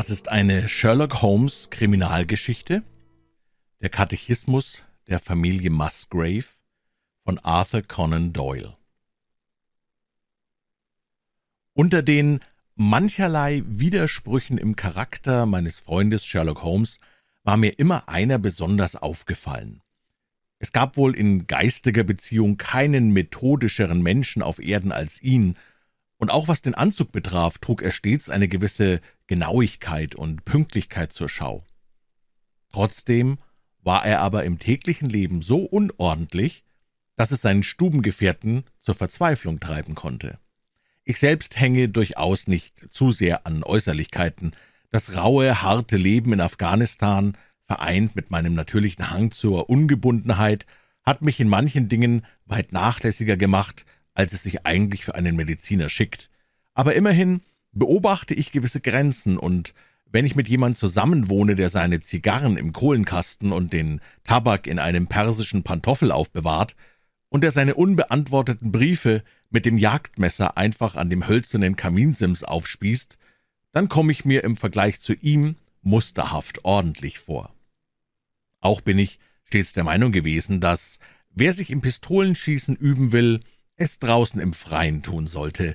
Das ist eine Sherlock Holmes Kriminalgeschichte, der Katechismus der Familie Musgrave von Arthur Conan Doyle. Unter den mancherlei Widersprüchen im Charakter meines Freundes Sherlock Holmes war mir immer einer besonders aufgefallen. Es gab wohl in geistiger Beziehung keinen methodischeren Menschen auf Erden als ihn, und auch was den Anzug betraf, trug er stets eine gewisse Genauigkeit und Pünktlichkeit zur Schau. Trotzdem war er aber im täglichen Leben so unordentlich, dass es seinen Stubengefährten zur Verzweiflung treiben konnte. Ich selbst hänge durchaus nicht zu sehr an Äußerlichkeiten. Das raue, harte Leben in Afghanistan, vereint mit meinem natürlichen Hang zur Ungebundenheit, hat mich in manchen Dingen weit nachlässiger gemacht, als es sich eigentlich für einen Mediziner schickt. Aber immerhin beobachte ich gewisse Grenzen, und wenn ich mit jemand zusammenwohne, der seine Zigarren im Kohlenkasten und den Tabak in einem persischen Pantoffel aufbewahrt, und der seine unbeantworteten Briefe mit dem Jagdmesser einfach an dem hölzernen Kaminsims aufspießt, dann komme ich mir im Vergleich zu ihm musterhaft ordentlich vor. Auch bin ich stets der Meinung gewesen, dass wer sich im Pistolenschießen üben will, es draußen im Freien tun sollte.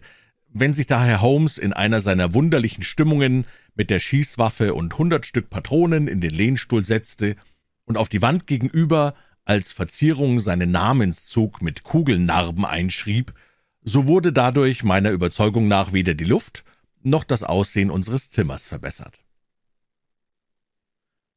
Wenn sich daher Holmes in einer seiner wunderlichen Stimmungen mit der Schießwaffe und hundert Stück Patronen in den Lehnstuhl setzte und auf die Wand gegenüber als Verzierung seinen Namenszug mit Kugelnarben einschrieb, so wurde dadurch meiner Überzeugung nach weder die Luft noch das Aussehen unseres Zimmers verbessert.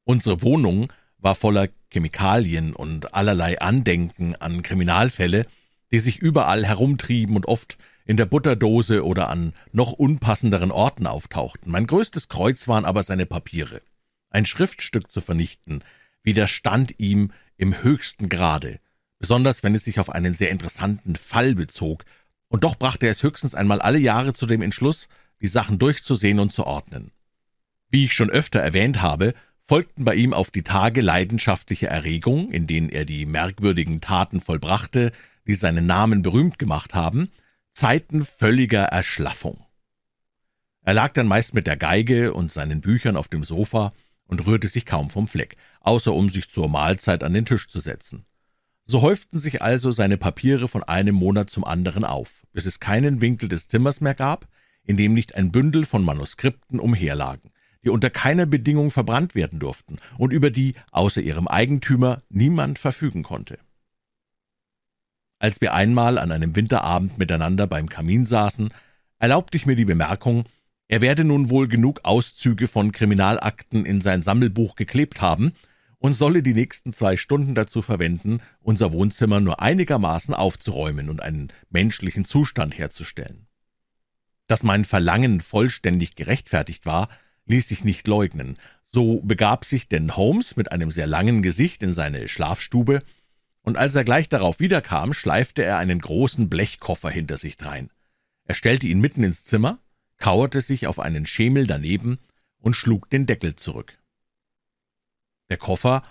Unsere Wohnung war voller Chemikalien und allerlei Andenken an Kriminalfälle, die sich überall herumtrieben und oft in der Butterdose oder an noch unpassenderen Orten auftauchten. Mein größtes Kreuz waren aber seine Papiere. Ein Schriftstück zu vernichten, widerstand ihm im höchsten Grade, besonders wenn es sich auf einen sehr interessanten Fall bezog, und doch brachte er es höchstens einmal alle Jahre zu dem Entschluss, die Sachen durchzusehen und zu ordnen. Wie ich schon öfter erwähnt habe, folgten bei ihm auf die Tage leidenschaftliche Erregung, in denen er die merkwürdigen Taten vollbrachte, die seinen Namen berühmt gemacht haben, Zeiten völliger Erschlaffung. Er lag dann meist mit der Geige und seinen Büchern auf dem Sofa und rührte sich kaum vom Fleck, außer um sich zur Mahlzeit an den Tisch zu setzen. So häuften sich also seine Papiere von einem Monat zum anderen auf, bis es keinen Winkel des Zimmers mehr gab, in dem nicht ein Bündel von Manuskripten umherlagen, die unter keiner Bedingung verbrannt werden durften und über die außer ihrem Eigentümer niemand verfügen konnte. Als wir einmal an einem Winterabend miteinander beim Kamin saßen, erlaubte ich mir die Bemerkung, er werde nun wohl genug Auszüge von Kriminalakten in sein Sammelbuch geklebt haben und solle die nächsten zwei Stunden dazu verwenden, unser Wohnzimmer nur einigermaßen aufzuräumen und einen menschlichen Zustand herzustellen. Dass mein Verlangen vollständig gerechtfertigt war, ließ sich nicht leugnen. So begab sich denn Holmes mit einem sehr langen Gesicht in seine Schlafstube und als er gleich darauf wiederkam, schleifte er einen großen Blechkoffer hinter sich drein. Er stellte ihn mitten ins Zimmer, kauerte sich auf einen Schemel daneben und schlug den Deckel zurück. Der Koffer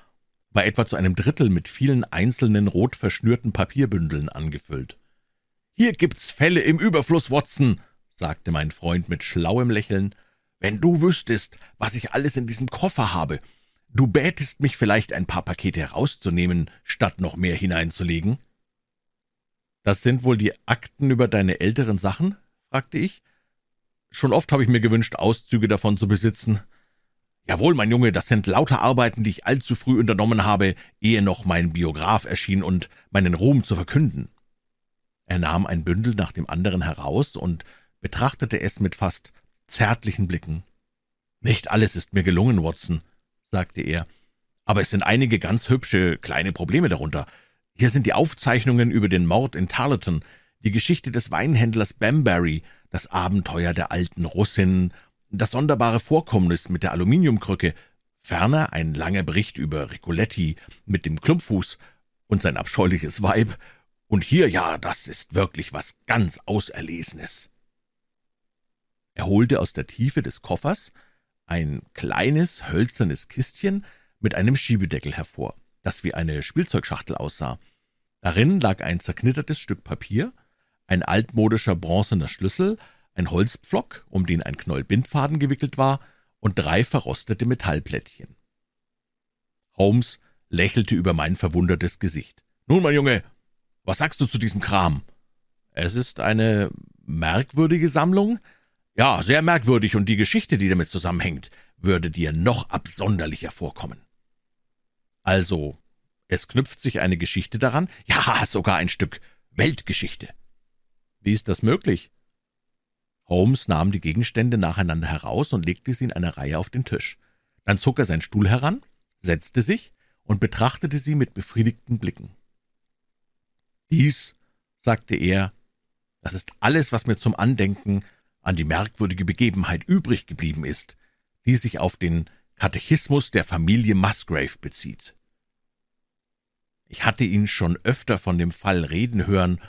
war etwa zu einem Drittel mit vielen einzelnen rot verschnürten Papierbündeln angefüllt. Hier gibt's Fälle im Überfluss, Watson, sagte mein Freund mit schlauem Lächeln. Wenn du wüsstest, was ich alles in diesem Koffer habe, Du bätest mich vielleicht, ein paar Pakete herauszunehmen, statt noch mehr hineinzulegen? Das sind wohl die Akten über deine älteren Sachen? fragte ich. Schon oft habe ich mir gewünscht, Auszüge davon zu besitzen. Jawohl, mein Junge, das sind lauter Arbeiten, die ich allzu früh unternommen habe, ehe noch mein Biograf erschien und meinen Ruhm zu verkünden. Er nahm ein Bündel nach dem anderen heraus und betrachtete es mit fast zärtlichen Blicken. Nicht alles ist mir gelungen, Watson, sagte er, aber es sind einige ganz hübsche kleine Probleme darunter. Hier sind die Aufzeichnungen über den Mord in Tarleton, die Geschichte des Weinhändlers Bambury, das Abenteuer der alten Russin, das sonderbare Vorkommnis mit der Aluminiumkrücke, ferner ein langer Bericht über Ricoletti mit dem Klumpfuß und sein abscheuliches Weib, und hier, ja, das ist wirklich was ganz Auserlesenes. Er holte aus der Tiefe des Koffers ein kleines, hölzernes Kistchen mit einem Schiebedeckel hervor, das wie eine Spielzeugschachtel aussah. Darin lag ein zerknittertes Stück Papier, ein altmodischer bronzener Schlüssel, ein Holzpflock, um den ein Knäuel Bindfaden gewickelt war, und drei verrostete Metallplättchen. Holmes lächelte über mein verwundertes Gesicht. »Nun, mein Junge, was sagst du zu diesem Kram?« »Es ist eine merkwürdige Sammlung?« »Ja, sehr merkwürdig, und die Geschichte, die damit zusammenhängt, würde dir noch absonderlicher vorkommen.« »Also, es knüpft sich eine Geschichte daran?« »Ja, sogar ein Stück Weltgeschichte.« »Wie ist das möglich?« Holmes nahm die Gegenstände nacheinander heraus und legte sie in einer Reihe auf den Tisch. Dann zog er seinen Stuhl heran, setzte sich und betrachtete sie mit befriedigten Blicken. Dies, sagte er, das ist alles, was mir zum Andenken an die merkwürdige Begebenheit übrig geblieben ist, die sich auf den Katechismus der Familie Musgrave bezieht. Ich hatte ihn schon öfter von dem Fall reden hören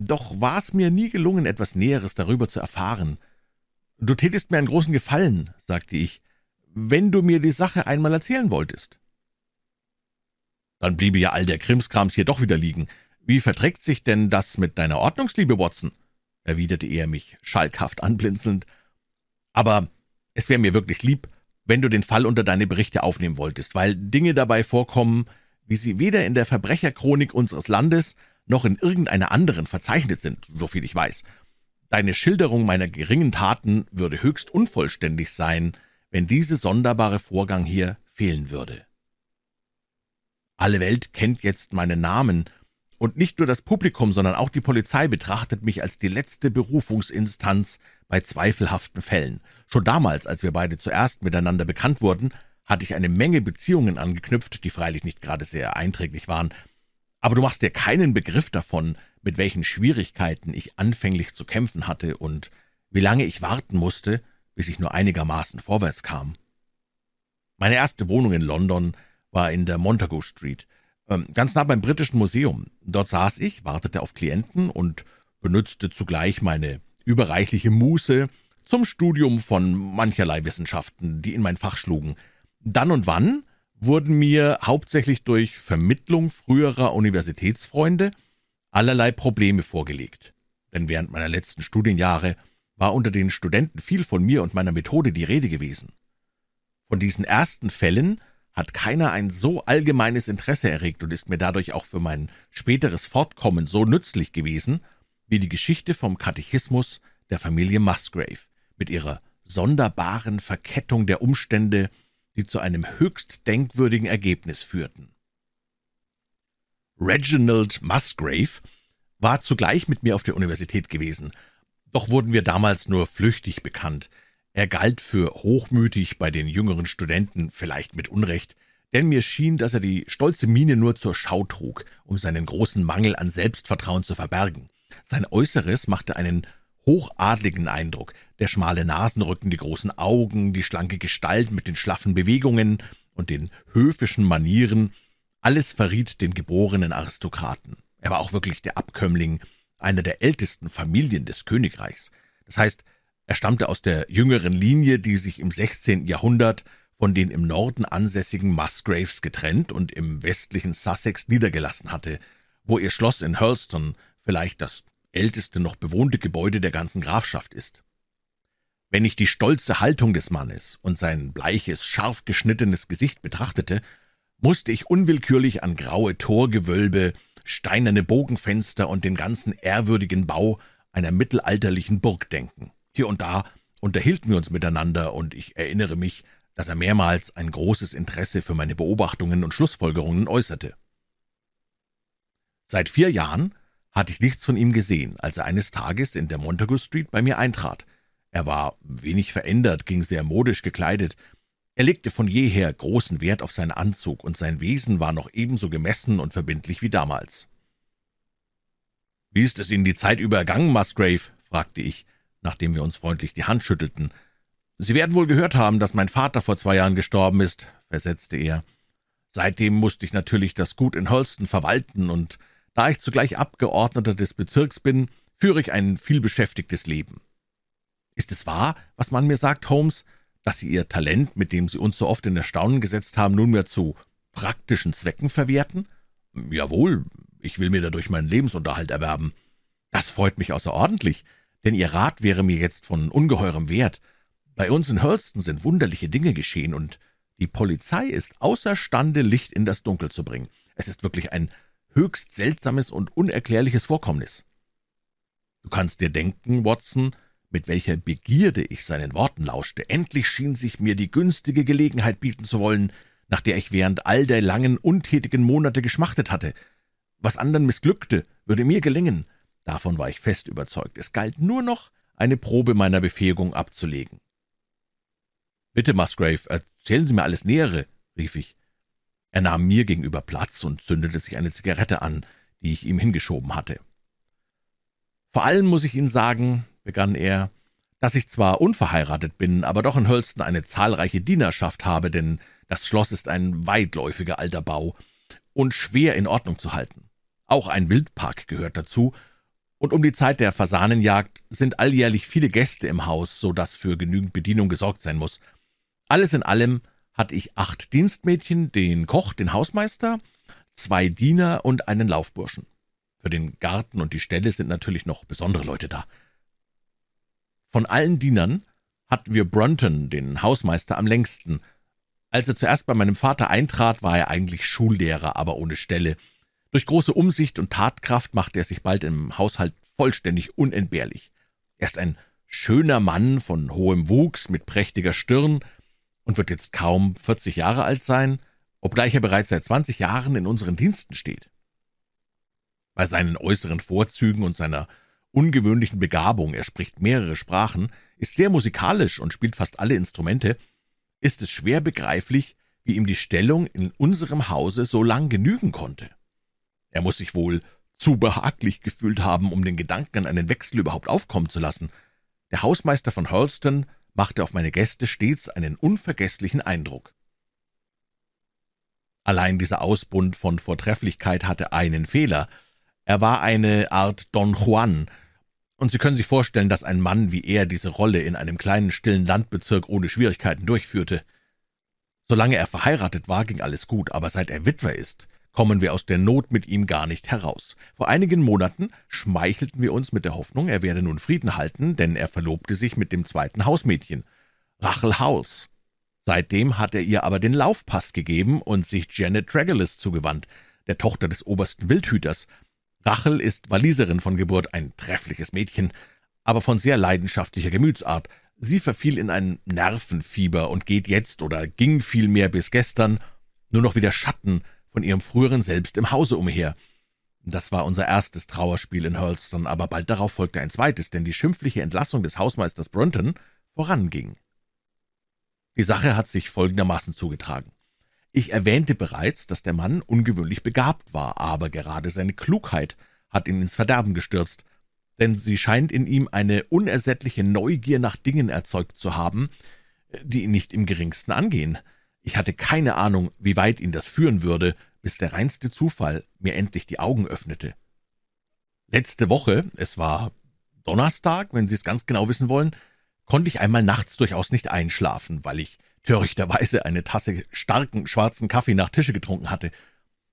doch war es mir nie gelungen, etwas Näheres darüber zu erfahren. »Du tätest mir einen großen Gefallen«, sagte ich, »wenn du mir die Sache einmal erzählen wolltest.« »Dann bliebe ja all der Krimskrams hier doch wieder liegen. Wie verträgt sich denn das mit deiner Ordnungsliebe, Watson?« Erwiderte er mich schalkhaft anblinzelnd. »Aber es wäre mir wirklich lieb, wenn du den Fall unter deine Berichte aufnehmen wolltest, weil Dinge dabei vorkommen, wie sie weder in der Verbrecherchronik unseres Landes noch in irgendeiner anderen verzeichnet sind, soviel ich weiß. Deine Schilderung meiner geringen Taten würde höchst unvollständig sein, wenn dieser sonderbare Vorgang hier fehlen würde. Alle Welt kennt jetzt meinen Namen, und nicht nur das Publikum, sondern auch die Polizei betrachtet mich als die letzte Berufungsinstanz bei zweifelhaften Fällen. Schon damals, als wir beide zuerst miteinander bekannt wurden, hatte ich eine Menge Beziehungen angeknüpft, die freilich nicht gerade sehr einträglich waren, aber du machst dir keinen Begriff davon, mit welchen Schwierigkeiten ich anfänglich zu kämpfen hatte und wie lange ich warten musste, bis ich nur einigermaßen vorwärts kam. Meine erste Wohnung in London war in der Montagu Street, ganz nah beim Britischen Museum. Dort saß ich, wartete auf Klienten und benützte zugleich meine überreichliche Muße zum Studium von mancherlei Wissenschaften, die in mein Fach schlugen. Dann und wann wurden mir hauptsächlich durch Vermittlung früherer Universitätsfreunde allerlei Probleme vorgelegt. Denn während meiner letzten Studienjahre war unter den Studenten viel von mir und meiner Methode die Rede gewesen. Von diesen ersten Fällen hat keiner ein so allgemeines Interesse erregt und ist mir dadurch auch für mein späteres Fortkommen so nützlich gewesen, wie die Geschichte vom Katechismus der Familie Musgrave mit ihrer sonderbaren Verkettung der Umstände die zu einem höchst denkwürdigen Ergebnis führten. Reginald Musgrave war zugleich mit mir auf der Universität gewesen, doch wurden wir damals nur flüchtig bekannt. Er galt für hochmütig bei den jüngeren Studenten, vielleicht mit Unrecht, denn mir schien, dass er die stolze Miene nur zur Schau trug, um seinen großen Mangel an Selbstvertrauen zu verbergen. Sein Äußeres machte einen hochadligen Eindruck. Der schmale Nasenrücken, die großen Augen, die schlanke Gestalt mit den schlaffen Bewegungen und den höfischen Manieren, alles verriet den geborenen Aristokraten. Er war auch wirklich der Abkömmling einer der ältesten Familien des Königreichs. Das heißt, er stammte aus der jüngeren Linie, die sich im 16. Jahrhundert von den im Norden ansässigen Musgraves getrennt und im westlichen Sussex niedergelassen hatte, wo ihr Schloss in Hurlston vielleicht das älteste noch bewohnte Gebäude der ganzen Grafschaft ist. Wenn ich die stolze Haltung des Mannes und sein bleiches, scharf geschnittenes Gesicht betrachtete, musste ich unwillkürlich an graue Torgewölbe, steinerne Bogenfenster und den ganzen ehrwürdigen Bau einer mittelalterlichen Burg denken. Hier und da unterhielten wir uns miteinander, und ich erinnere mich, dass er mehrmals ein großes Interesse für meine Beobachtungen und Schlussfolgerungen äußerte. Seit vier Jahren hatte ich nichts von ihm gesehen, als er eines Tages in der Montagu Street bei mir eintrat. Er war wenig verändert, ging sehr modisch gekleidet. Er legte von jeher großen Wert auf seinen Anzug, und sein Wesen war noch ebenso gemessen und verbindlich wie damals. »Wie ist es Ihnen die Zeit über ergangen, Musgrave?« fragte ich, nachdem wir uns freundlich die Hand schüttelten. »Sie werden wohl gehört haben, dass mein Vater vor zwei Jahren gestorben ist«, versetzte er. »Seitdem musste ich natürlich das Gut in Holston verwalten, und da ich zugleich Abgeordneter des Bezirks bin, führe ich ein vielbeschäftigtes Leben. Ist es wahr, was man mir sagt, Holmes, dass Sie Ihr Talent, mit dem Sie uns so oft in Erstaunen gesetzt haben, nunmehr zu praktischen Zwecken verwerten? Jawohl, ich will mir dadurch meinen Lebensunterhalt erwerben. Das freut mich außerordentlich, denn Ihr Rat wäre mir jetzt von ungeheurem Wert. Bei uns in Hurlston sind wunderliche Dinge geschehen, und die Polizei ist außerstande, Licht in das Dunkel zu bringen. Es ist wirklich ein höchst seltsames und unerklärliches Vorkommnis. Du kannst dir denken, Watson, mit welcher Begierde ich seinen Worten lauschte. Endlich schien sich mir die günstige Gelegenheit bieten zu wollen, nach der ich während all der langen, untätigen Monate geschmachtet hatte. Was anderen missglückte, würde mir gelingen. Davon war ich fest überzeugt. Es galt nur noch, eine Probe meiner Befähigung abzulegen. »Bitte, Musgrave, erzählen Sie mir alles Nähere«, rief ich. Er nahm mir gegenüber Platz und zündete sich eine Zigarette an, die ich ihm hingeschoben hatte. »Vor allem muss ich Ihnen sagen«, begann er, »dass ich zwar unverheiratet bin, aber doch in Hölston eine zahlreiche Dienerschaft habe, denn das Schloss ist ein weitläufiger alter Bau und schwer in Ordnung zu halten. Auch ein Wildpark gehört dazu, und um die Zeit der Fasanenjagd sind alljährlich viele Gäste im Haus, so dass für genügend Bedienung gesorgt sein muss. Alles in allem hatte ich acht Dienstmädchen, den Koch, den Hausmeister, zwei Diener und einen Laufburschen. Für den Garten und die Ställe sind natürlich noch besondere Leute da. Von allen Dienern hatten wir Brunton, den Hausmeister, am längsten. Als er zuerst bei meinem Vater eintrat, war er eigentlich Schullehrer, aber ohne Stelle. Durch große Umsicht und Tatkraft machte er sich bald im Haushalt vollständig unentbehrlich. Er ist ein schöner Mann von hohem Wuchs, mit prächtiger Stirn, und wird jetzt kaum 40 Jahre alt sein, obgleich er bereits seit 20 Jahren in unseren Diensten steht. Bei seinen äußeren Vorzügen und seiner ungewöhnlichen Begabung, er spricht mehrere Sprachen, ist sehr musikalisch und spielt fast alle Instrumente, ist es schwer begreiflich, wie ihm die Stellung in unserem Hause so lang genügen konnte. Er muss sich wohl zu behaglich gefühlt haben, um den Gedanken an einen Wechsel überhaupt aufkommen zu lassen. Der Hausmeister von Hurlston machte auf meine Gäste stets einen unvergesslichen Eindruck. Allein dieser Ausbund von Vortrefflichkeit hatte einen Fehler. Er war eine Art Don Juan, und Sie können sich vorstellen, dass ein Mann wie er diese Rolle in einem kleinen, stillen Landbezirk ohne Schwierigkeiten durchführte. Solange er verheiratet war, ging alles gut, aber seit er Witwer ist, kommen wir aus der Not mit ihm gar nicht heraus. Vor einigen Monaten schmeichelten wir uns mit der Hoffnung, er werde nun Frieden halten, denn er verlobte sich mit dem zweiten Hausmädchen, Rachel Howells. Seitdem hat er ihr aber den Laufpass gegeben und sich Janet Tregellis zugewandt, der Tochter des obersten Wildhüters. Rachel ist Waliserin von Geburt, ein treffliches Mädchen, aber von sehr leidenschaftlicher Gemütsart. Sie verfiel in ein Nervenfieber und geht jetzt oder ging vielmehr bis gestern nur noch wie der Schatten von ihrem früheren Selbst im Hause umher. Das war unser erstes Trauerspiel in Hurlston, aber bald darauf folgte ein zweites, denn die schimpfliche Entlassung des Hausmeisters Brunton voranging. Die Sache hat sich folgendermaßen zugetragen. Ich erwähnte bereits, dass der Mann ungewöhnlich begabt war, aber gerade seine Klugheit hat ihn ins Verderben gestürzt, denn sie scheint in ihm eine unersättliche Neugier nach Dingen erzeugt zu haben, die ihn nicht im geringsten angehen. Ich hatte keine Ahnung, wie weit ihn das führen würde, bis der reinste Zufall mir endlich die Augen öffnete. Letzte Woche, es war Donnerstag, wenn Sie es ganz genau wissen wollen, konnte ich einmal nachts durchaus nicht einschlafen, weil ich törichterweise eine Tasse starken schwarzen Kaffee nach Tische getrunken hatte.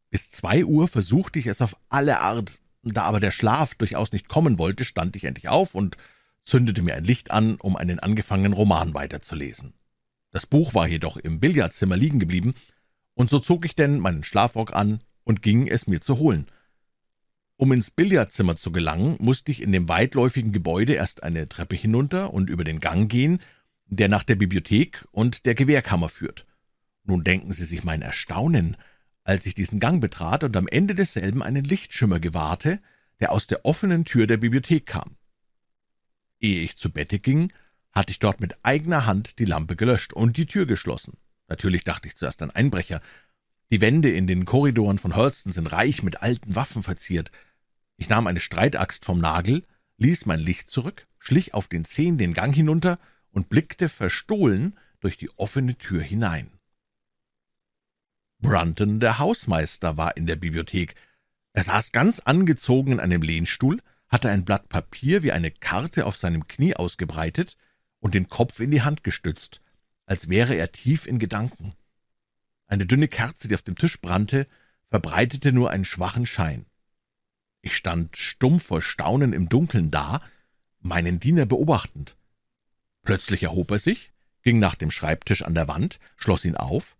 Bis zwei Uhr versuchte ich es auf alle Art, da aber der Schlaf durchaus nicht kommen wollte, stand ich endlich auf und zündete mir ein Licht an, um einen angefangenen Roman weiterzulesen. Das Buch war jedoch im Billardzimmer liegen geblieben, und so zog ich denn meinen Schlafrock an und ging, es mir zu holen. Um ins Billardzimmer zu gelangen, musste ich in dem weitläufigen Gebäude erst eine Treppe hinunter und über den Gang gehen, der nach der Bibliothek und der Gewehrkammer führt. Nun denken Sie sich mein Erstaunen, als ich diesen Gang betrat und am Ende desselben einen Lichtschimmer gewahrte, der aus der offenen Tür der Bibliothek kam. Ehe ich zu Bette ging, hatte ich dort mit eigener Hand die Lampe gelöscht und die Tür geschlossen. Natürlich dachte ich zuerst an Einbrecher. Die Wände in den Korridoren von Hurlston sind reich mit alten Waffen verziert. Ich nahm eine Streitaxt vom Nagel, ließ mein Licht zurück, schlich auf den Zehen den Gang hinunter und blickte verstohlen durch die offene Tür hinein. Brunton, der Hausmeister, war in der Bibliothek. Er saß ganz angezogen in einem Lehnstuhl, hatte ein Blatt Papier wie eine Karte auf seinem Knie ausgebreitet und den Kopf in die Hand gestützt, als wäre er tief in Gedanken. Eine dünne Kerze, die auf dem Tisch brannte, verbreitete nur einen schwachen Schein. Ich stand stumm vor Staunen im Dunkeln da, meinen Diener beobachtend. Plötzlich erhob er sich, ging nach dem Schreibtisch an der Wand, schloss ihn auf,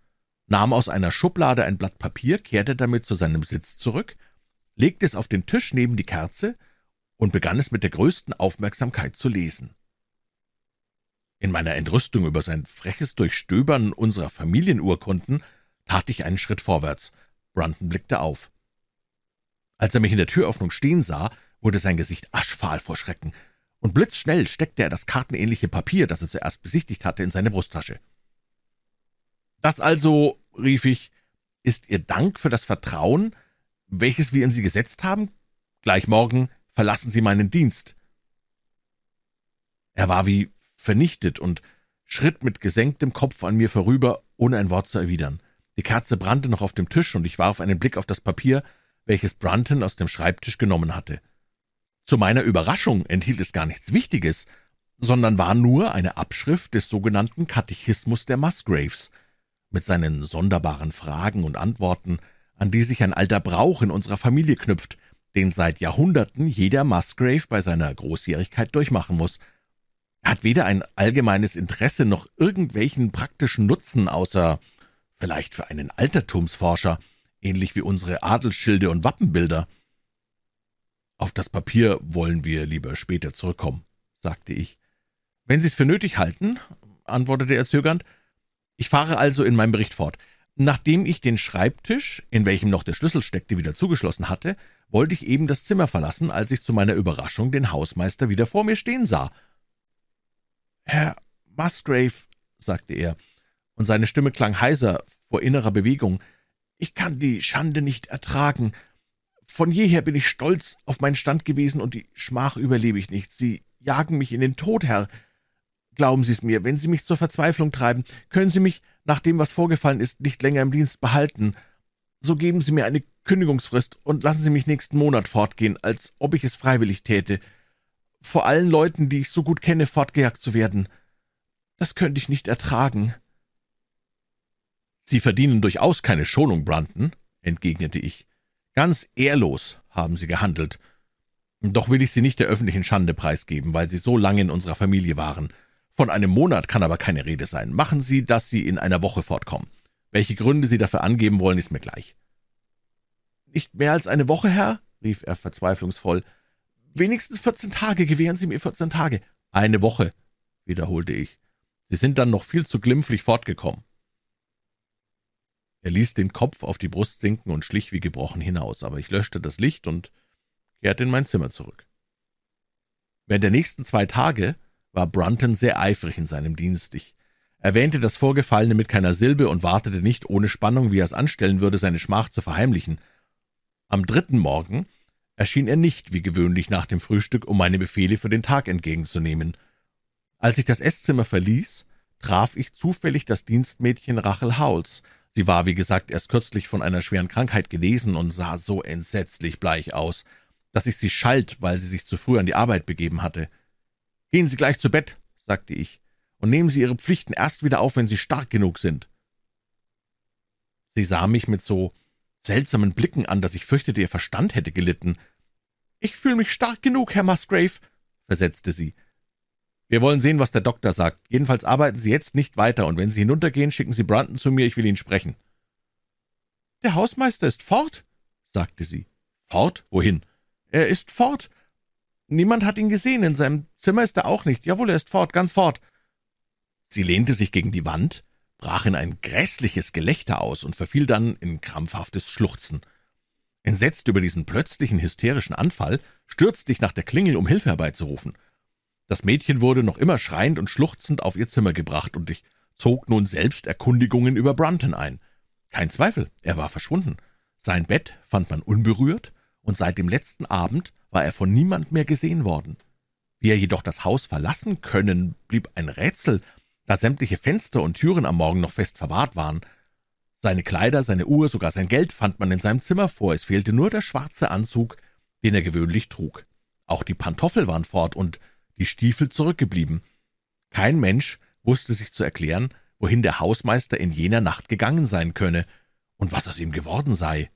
nahm aus einer Schublade ein Blatt Papier, kehrte damit zu seinem Sitz zurück, legte es auf den Tisch neben die Kerze und begann es mit der größten Aufmerksamkeit zu lesen. In meiner Entrüstung über sein freches Durchstöbern unserer Familienurkunden tat ich einen Schritt vorwärts. Brunton blickte auf. Als er mich in der Türöffnung stehen sah, wurde sein Gesicht aschfahl vor Schrecken, und blitzschnell steckte er das kartenähnliche Papier, das er zuerst besichtigt hatte, in seine Brusttasche. Das also, rief ich, ist Ihr Dank für das Vertrauen, welches wir in Sie gesetzt haben? Gleich morgen verlassen Sie meinen Dienst. Er war wie vernichtet und schritt mit gesenktem Kopf an mir vorüber, ohne ein Wort zu erwidern. Die Kerze brannte noch auf dem Tisch, und ich warf einen Blick auf das Papier, welches Brunton aus dem Schreibtisch genommen hatte. Zu meiner Überraschung enthielt es gar nichts Wichtiges, sondern war nur eine Abschrift des sogenannten Katechismus der Musgraves, mit seinen sonderbaren Fragen und Antworten, an die sich ein alter Brauch in unserer Familie knüpft, den seit Jahrhunderten jeder Musgrave bei seiner Großjährigkeit durchmachen muss. Er hat weder ein allgemeines Interesse noch irgendwelchen praktischen Nutzen, außer vielleicht für einen Altertumsforscher, ähnlich wie unsere Adelsschilde und Wappenbilder. Auf das Papier wollen wir lieber später zurückkommen, sagte ich. Wenn Sie es für nötig halten, antwortete er zögernd. Ich fahre also in meinem Bericht fort. Nachdem ich den Schreibtisch, in welchem noch der Schlüssel steckte, wieder zugeschlossen hatte, wollte ich eben das Zimmer verlassen, als ich zu meiner Überraschung den Hausmeister wieder vor mir stehen sah. Herr Musgrave, sagte er, und seine Stimme klang heiser vor innerer Bewegung, ich kann die Schande nicht ertragen. Von jeher bin ich stolz auf meinen Stand gewesen, und die Schmach überlebe ich nicht. Sie jagen mich in den Tod, Herr. Glauben Sie es mir, wenn Sie mich zur Verzweiflung treiben, können Sie mich, nach dem, was vorgefallen ist, nicht länger im Dienst behalten. So geben Sie mir eine Kündigungsfrist und lassen Sie mich nächsten Monat fortgehen, als ob ich es freiwillig täte. Vor allen Leuten, die ich so gut kenne, fortgejagt zu werden. Das könnte ich nicht ertragen. Sie verdienen durchaus keine Schonung, Brunton, entgegnete ich. Ganz ehrlos haben Sie gehandelt. Doch will ich Sie nicht der öffentlichen Schande preisgeben, weil Sie so lange in unserer Familie waren. Von einem Monat kann aber keine Rede sein. Machen Sie, dass Sie in einer Woche fortkommen. Welche Gründe Sie dafür angeben wollen, ist mir gleich. Nicht mehr als eine Woche, Herr? rief er verzweiflungsvoll. Wenigstens vierzehn Tage, gewähren Sie mir vierzehn Tage. Eine Woche, wiederholte ich. Sie sind dann noch viel zu glimpflich fortgekommen. Er ließ den Kopf auf die Brust sinken und schlich wie gebrochen hinaus, aber ich löschte das Licht und kehrte in mein Zimmer zurück. Während der nächsten zwei Tage war Brunton sehr eifrig in seinem Dienst. Ich erwähnte das Vorgefallene mit keiner Silbe und wartete nicht ohne Spannung, wie er es anstellen würde, seine Schmach zu verheimlichen. Am dritten Morgen erschien er nicht wie gewöhnlich nach dem Frühstück, um meine Befehle für den Tag entgegenzunehmen. Als ich das Esszimmer verließ, traf ich zufällig das Dienstmädchen Rachel Howells, Sie war, wie gesagt, erst kürzlich von einer schweren Krankheit genesen und sah so entsetzlich bleich aus, dass ich sie schalt, weil sie sich zu früh an die Arbeit begeben hatte. Gehen Sie gleich zu Bett, sagte ich, und nehmen Sie Ihre Pflichten erst wieder auf, wenn Sie stark genug sind. Sie sah mich mit so seltsamen Blicken an, dass ich fürchtete, ihr Verstand hätte gelitten. Ich fühle mich stark genug, Herr Musgrave, versetzte sie. Wir wollen sehen, was der Doktor sagt. Jedenfalls arbeiten Sie jetzt nicht weiter, und wenn Sie hinuntergehen, schicken Sie Brunton zu mir, ich will ihn sprechen. Der Hausmeister ist fort, sagte sie. Fort? Wohin? Er ist fort. Niemand hat ihn gesehen, in seinem Zimmer ist er auch nicht. Jawohl, er ist fort, ganz fort. Sie lehnte sich gegen die Wand, brach in ein grässliches Gelächter aus und verfiel dann in krampfhaftes Schluchzen. Entsetzt über diesen plötzlichen hysterischen Anfall, stürzte ich nach der Klingel, um Hilfe herbeizurufen. Das Mädchen wurde noch immer schreiend und schluchzend auf ihr Zimmer gebracht, und ich zog nun selbst Erkundigungen über Brunton ein. Kein Zweifel, er war verschwunden. Sein Bett fand man unberührt, und seit dem letzten Abend war er von niemand mehr gesehen worden. Wie er jedoch das Haus verlassen können, blieb ein Rätsel, da sämtliche Fenster und Türen am Morgen noch fest verwahrt waren. Seine Kleider, seine Uhr, sogar sein Geld fand man in seinem Zimmer vor, es fehlte nur der schwarze Anzug, den er gewöhnlich trug. Auch die Pantoffel waren fort, und die Stiefel zurückgeblieben. Kein Mensch wusste sich zu erklären, wohin der Hausmeister in jener Nacht gegangen sein könne und was aus ihm geworden sei.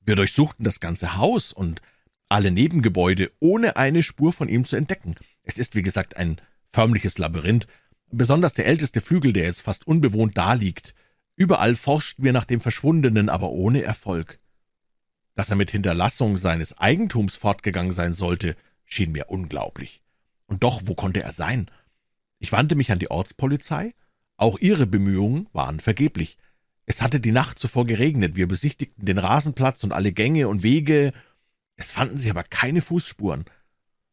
Wir durchsuchten das ganze Haus und alle Nebengebäude, ohne eine Spur von ihm zu entdecken. Es ist, wie gesagt, ein förmliches Labyrinth, besonders der älteste Flügel, der jetzt fast unbewohnt daliegt. Überall forschten wir nach dem Verschwundenen, aber ohne Erfolg. Dass er mit Hinterlassung seines Eigentums fortgegangen sein sollte, schien mir unglaublich. Und doch, wo konnte er sein? Ich wandte mich an die Ortspolizei. Auch ihre Bemühungen waren vergeblich. Es hatte die Nacht zuvor geregnet, wir besichtigten den Rasenplatz und alle Gänge und Wege, es fanden sich aber keine Fußspuren.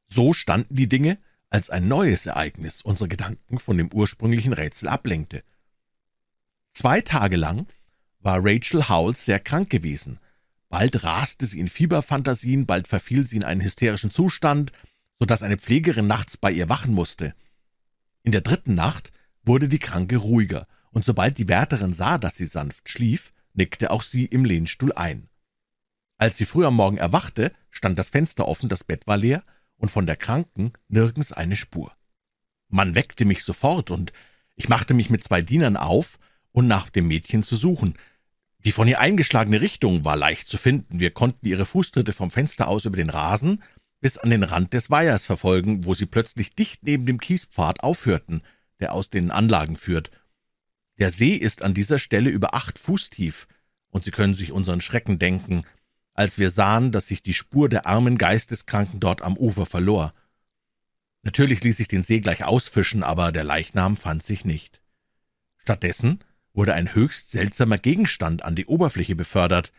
So standen die Dinge, als ein neues Ereignis unsere Gedanken von dem ursprünglichen Rätsel ablenkte. Zwei Tage lang war Rachel Howells sehr krank gewesen. Bald raste sie in Fieberfantasien, bald verfiel sie in einen hysterischen Zustand, so dass eine Pflegerin nachts bei ihr wachen musste. In der dritten Nacht wurde die Kranke ruhiger, und sobald die Wärterin sah, dass sie sanft schlief, nickte auch sie im Lehnstuhl ein. Als sie früh am Morgen erwachte, stand das Fenster offen, das Bett war leer und von der Kranken nirgends eine Spur. Man weckte mich sofort, und ich machte mich mit zwei Dienern auf, um nach dem Mädchen zu suchen. Die von ihr eingeschlagene Richtung war leicht zu finden. Wir konnten ihre Fußtritte vom Fenster aus über den Rasen bis an den Rand des Weihers verfolgen, wo sie plötzlich dicht neben dem Kiespfad aufhörten, der aus den Anlagen führt. Der See ist an dieser Stelle über acht Fuß tief, und Sie können sich unseren Schrecken denken, als wir sahen, dass sich die Spur der armen Geisteskranken dort am Ufer verlor. Natürlich ließ sich den See gleich ausfischen, aber der Leichnam fand sich nicht. Stattdessen wurde ein höchst seltsamer Gegenstand an die Oberfläche befördert.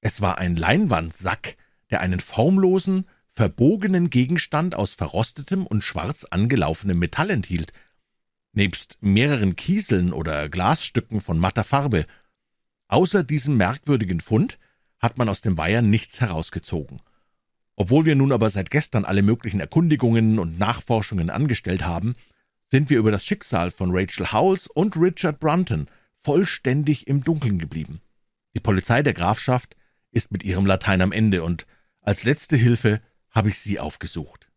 Es war ein Leinwandsack, der einen formlosen, verbogenen Gegenstand aus verrostetem und schwarz angelaufenem Metall enthielt, nebst mehreren Kieseln oder Glasstücken von matter Farbe. Außer diesem merkwürdigen Fund hat man aus dem Weiher nichts herausgezogen. Obwohl wir nun aber seit gestern alle möglichen Erkundigungen und Nachforschungen angestellt haben, sind wir über das Schicksal von Rachel Howells und Richard Brunton vollständig im Dunkeln geblieben. Die Polizei der Grafschaft ist mit ihrem Latein am Ende, und als letzte Hilfe habe ich Sie aufgesucht.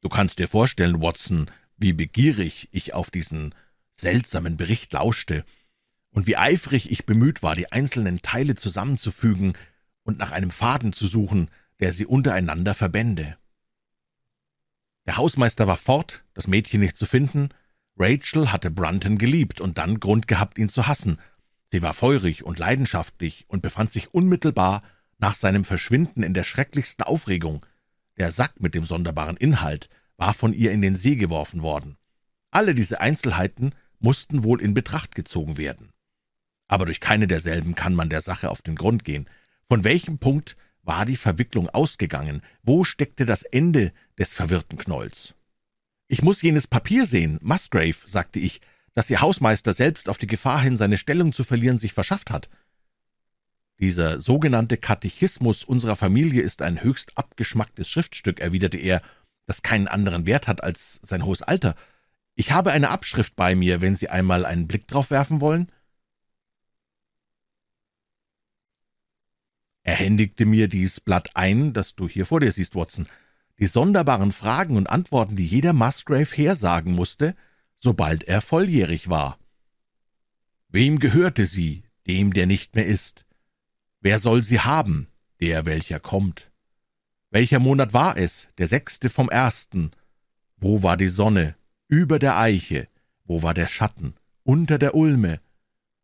Du kannst dir vorstellen, Watson, wie begierig ich auf diesen seltsamen Bericht lauschte und wie eifrig ich bemüht war, die einzelnen Teile zusammenzufügen und nach einem Faden zu suchen, der sie untereinander verbände. Der Hausmeister war fort, das Mädchen nicht zu finden. Rachel hatte Brunton geliebt und dann Grund gehabt, ihn zu hassen. Sie war feurig und leidenschaftlich und befand sich unmittelbar nach seinem Verschwinden in der schrecklichsten Aufregung. Der Sack mit dem sonderbaren Inhalt war von ihr in den See geworfen worden. Alle diese Einzelheiten mussten wohl in Betracht gezogen werden aber durch keine derselben kann man der Sache auf den Grund gehen. Von welchem Punkt war die Verwicklung ausgegangen? Wo steckte das Ende des verwirrten Knolls? Ich muss jenes Papier sehen, Musgrave, sagte ich, das Ihr Hausmeister selbst auf die Gefahr hin, seine Stellung zu verlieren, sich verschafft hat. Dieser sogenannte Katechismus unserer Familie ist ein höchst abgeschmacktes Schriftstück, erwiderte er, das keinen anderen Wert hat als sein hohes Alter. Ich habe eine Abschrift bei mir, wenn Sie einmal einen Blick drauf werfen wollen. Er händigte mir dies Blatt ein, das du hier vor dir siehst, Watson. Die sonderbaren Fragen und Antworten, die jeder Musgrave hersagen musste, sobald er volljährig war. Wem gehörte sie, dem, der nicht mehr ist? Wer soll sie haben, der, welcher kommt? Welcher Monat war es, der sechste vom ersten? Wo war die Sonne? Über der Eiche. Wo war der Schatten? Unter der Ulme.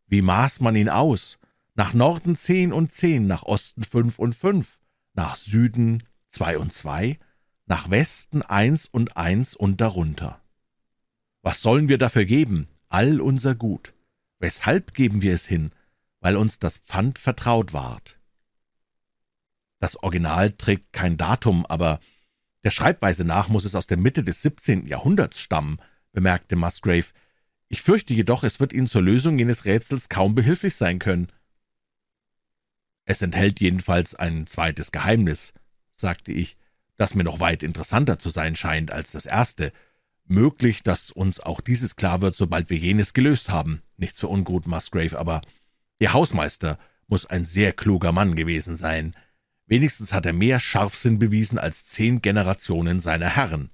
Wie maß man ihn aus? Nach Norden zehn und zehn, nach Osten fünf und fünf, nach Süden zwei und zwei, nach Westen eins und eins und darunter. Was sollen wir dafür geben? All unser Gut. Weshalb geben wir es hin? Weil uns das Pfand vertraut ward. Das Original trägt kein Datum, aber der Schreibweise nach muss es aus der Mitte des 17. Jahrhunderts stammen, bemerkte Musgrave. Ich fürchte jedoch, es wird Ihnen zur Lösung jenes Rätsels kaum behilflich sein können. Es enthält jedenfalls ein zweites Geheimnis, sagte ich, das mir noch weit interessanter zu sein scheint als das erste. Möglich, dass uns auch dieses klar wird, sobald wir jenes gelöst haben. Nichts für ungut, Musgrave, aber Ihr Hausmeister muss ein sehr kluger Mann gewesen sein. Wenigstens hat er mehr Scharfsinn bewiesen als zehn Generationen seiner Herren.